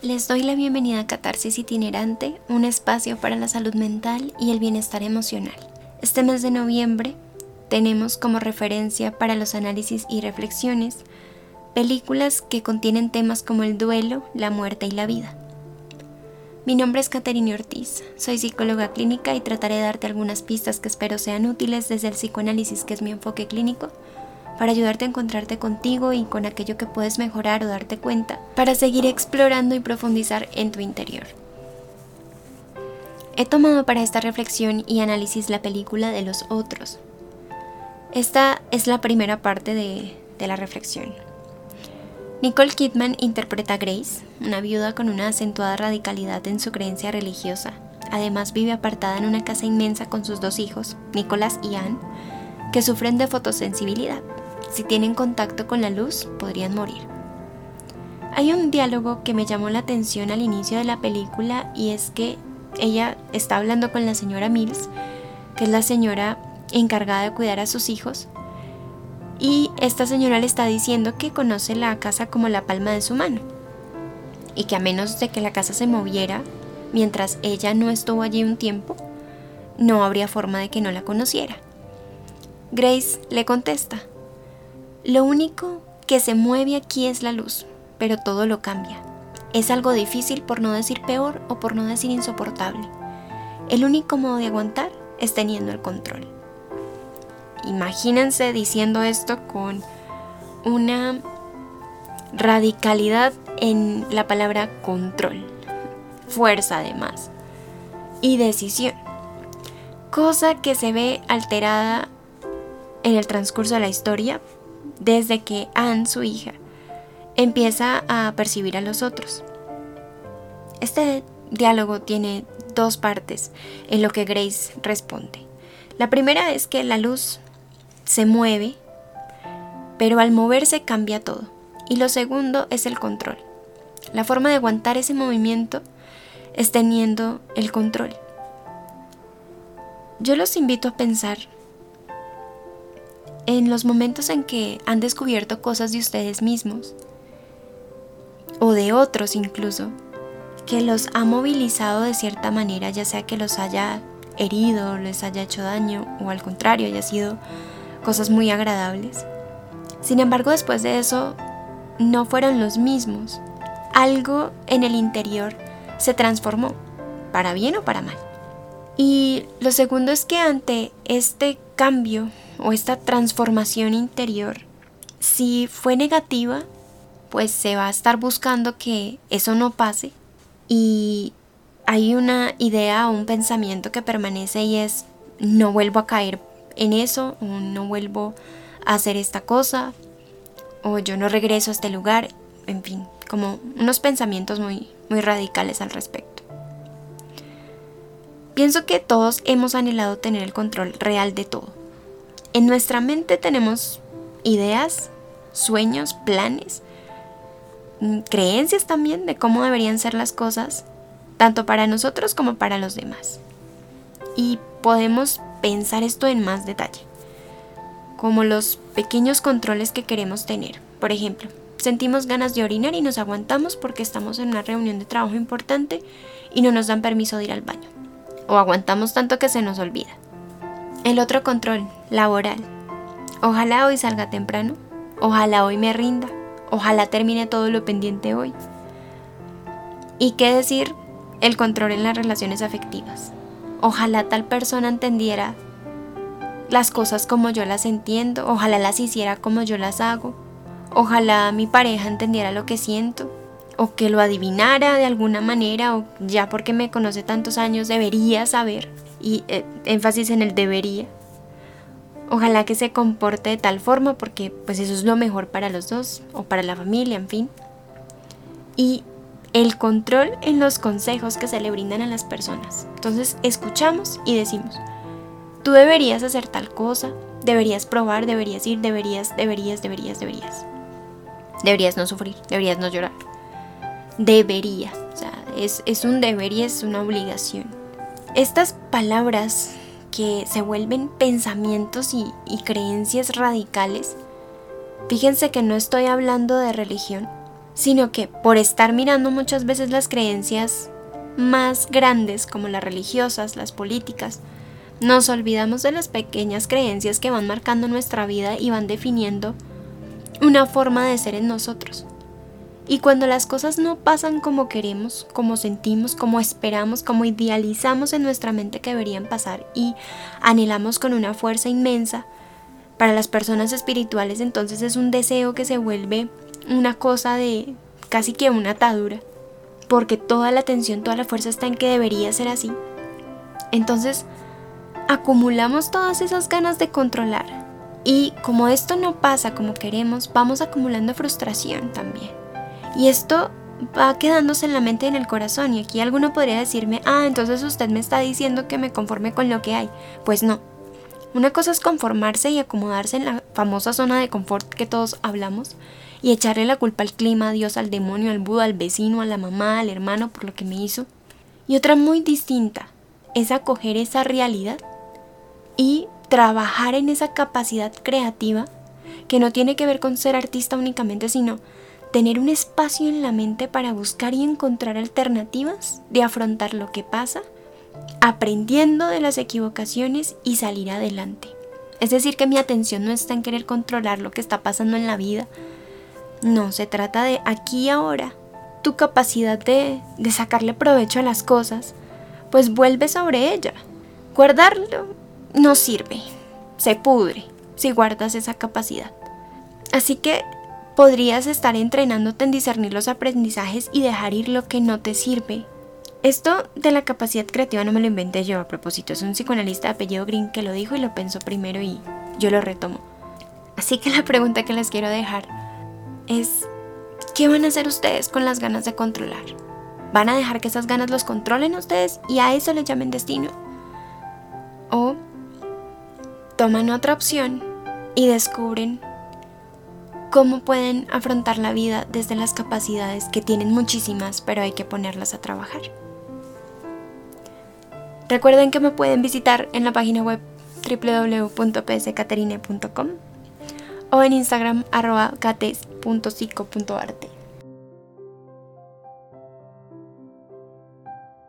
Les doy la bienvenida a Catarsis Itinerante, un espacio para la salud mental y el bienestar emocional. Este mes de noviembre tenemos como referencia para los análisis y reflexiones películas que contienen temas como el duelo, la muerte y la vida. Mi nombre es Caterine Ortiz, soy psicóloga clínica y trataré de darte algunas pistas que espero sean útiles desde el psicoanálisis que es mi enfoque clínico para ayudarte a encontrarte contigo y con aquello que puedes mejorar o darte cuenta, para seguir explorando y profundizar en tu interior. He tomado para esta reflexión y análisis la película de los otros. Esta es la primera parte de, la reflexión. Nicole Kidman interpreta a Grace, una viuda con una acentuada radicalidad en su creencia religiosa. Además vive apartada en una casa inmensa con sus dos hijos, Nicholas y Anne, que sufren de fotosensibilidad. Si tienen contacto con la luz, podrían morir. Hay un diálogo que me llamó la atención al inicio de la película y es que ella está hablando con la señora Mills, que es la señora encargada de cuidar a sus hijos, y esta señora le está diciendo que conoce la casa como la palma de su mano y que a menos de que la casa se moviera mientras ella no estuvo allí un tiempo, no habría forma de que no la conociera. Grace le contesta, lo único que se mueve aquí es la luz, pero todo lo cambia. Es algo difícil por no decir peor o por no decir insoportable. El único modo de aguantar es teniendo el control. Imagínense diciendo esto con una radicalidad en la palabra control, fuerza además, y decisión, cosa que se ve alterada en el transcurso de la historia desde que Anne, su hija, empieza a percibir a los otros. Este diálogo tiene dos partes en lo que Grace responde. La primera es que la luz se mueve, pero al moverse cambia todo. Y lo segundo es el control. La forma de aguantar ese movimiento es teniendo el control. Yo los invito a pensar en los momentos en que han descubierto cosas de ustedes mismos o de otros incluso, que los ha movilizado de cierta manera, ya sea que los haya herido, les haya hecho daño o al contrario haya sido cosas muy agradables. Sin embargo, después de eso, no fueron los mismos. Algo en el interior se transformó, para bien o para mal. Y lo segundo es que ante este cambio o esta transformación interior, si fue negativa, pues se va a estar buscando que eso no pase y hay una idea o un pensamiento que permanece y es no vuelvo a caer en eso o no vuelvo a hacer esta cosa o yo no regreso a este lugar, en fin, como unos pensamientos muy muy radicales al respecto. Pienso que todos hemos anhelado tener el control real de todo en nuestra mente tenemos ideas, sueños, planes, mm, creencias también de cómo deberían ser las cosas, tanto para nosotros como para los demás. Y podemos pensar esto en más detalle, como los pequeños controles que queremos tener. Por ejemplo, sentimos ganas de orinar y nos aguantamos porque estamos en una reunión de trabajo importante y no nos dan permiso de ir al baño. O aguantamos tanto que se nos olvida. El otro control, laboral. Ojalá hoy salga temprano. Ojalá hoy me rinda. Ojalá termine todo lo pendiente hoy. ¿Y qué decir? El control en las relaciones afectivas. Ojalá tal persona entendiera las cosas como yo las entiendo. Ojalá las hiciera como yo las hago. Ojalá mi pareja entendiera lo que siento. O que lo adivinara de alguna manera. O ya porque me conoce tantos años debería saber y eh, énfasis en el debería. Ojalá que se comporte de tal forma porque pues eso es lo mejor para los dos o para la familia, en fin. Y el control en los consejos que se le brindan a las personas. Entonces escuchamos y decimos, tú deberías hacer tal cosa, deberías probar, deberías ir, deberías, deberías, deberías, deberías. Deberías no sufrir, deberías no llorar. Debería, o sea, es, es un deber y es una obligación. Estas palabras que se vuelven pensamientos y, creencias radicales, fíjense que no estoy hablando de religión, sino que por estar mirando muchas veces las creencias más grandes como las religiosas, las políticas, nos olvidamos de las pequeñas creencias que van marcando nuestra vida y van definiendo una forma de ser en nosotros. Y cuando las cosas no pasan como queremos, como sentimos, como esperamos, como idealizamos en nuestra mente que deberían pasar y anhelamos con una fuerza inmensa, para las personas espirituales entonces es un deseo que se vuelve una cosa de casi que una atadura, porque toda la atención, toda la fuerza está en que debería ser así. Entonces, acumulamos todas esas ganas de controlar. Y como esto no pasa como queremos, vamos acumulando frustración también. Y esto va quedándose en la mente y en el corazón. Y aquí alguno podría decirme, ah, entonces usted me está diciendo que me conforme con lo que hay. Pues no. Una cosa es conformarse y acomodarse en la famosa zona de confort que todos hablamos y echarle la culpa al clima, a Dios, al demonio, al Buda, al vecino, a la mamá, al hermano por lo que me hizo. Y otra muy distinta es acoger esa realidad y trabajar en esa capacidad creativa que no tiene que ver con ser artista únicamente, sino tener un espacio en la mente para buscar y encontrar alternativas de afrontar lo que pasa, aprendiendo de las equivocaciones y salir adelante. Es decir, que mi atención no está en querer controlar lo que está pasando en la vida. No, se trata de aquí y ahora. Tu capacidad de, de sacarle provecho a las cosas, pues vuelve sobre ella. Guardarlo no sirve, se pudre si guardas esa capacidad. Así que podrías estar entrenándote en discernir los aprendizajes y dejar ir lo que no te sirve. Esto de la capacidad creativa no me lo inventé yo a propósito, es un psicoanalista de apellido Green que lo dijo y lo pensó primero y yo lo retomo. Así que la pregunta que les quiero dejar es, ¿qué van a hacer ustedes con las ganas de controlar? ¿Van a dejar que esas ganas los controlen ustedes y a eso le llamen destino? ¿O toman otra opción y descubren cómo pueden afrontar la vida desde las capacidades que tienen muchísimas, pero hay que ponerlas a trabajar. Recuerden que me pueden visitar en la página web www.pscaterine.com o en Instagram arroba cates.psico.arte.